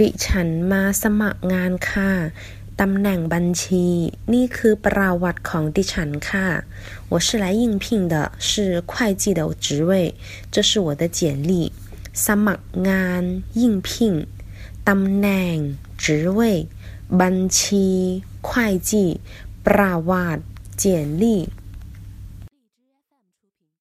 ดิฉันมาสมัครงานค่ะ ตำแหน่งบัญชี นี่คือประวัติของดิฉันค่ะ我是来应聘的是会计的职位这是我的简历สมัครงาน应聘ตำแหน่ง职位บัญชี会计ประวัติ简历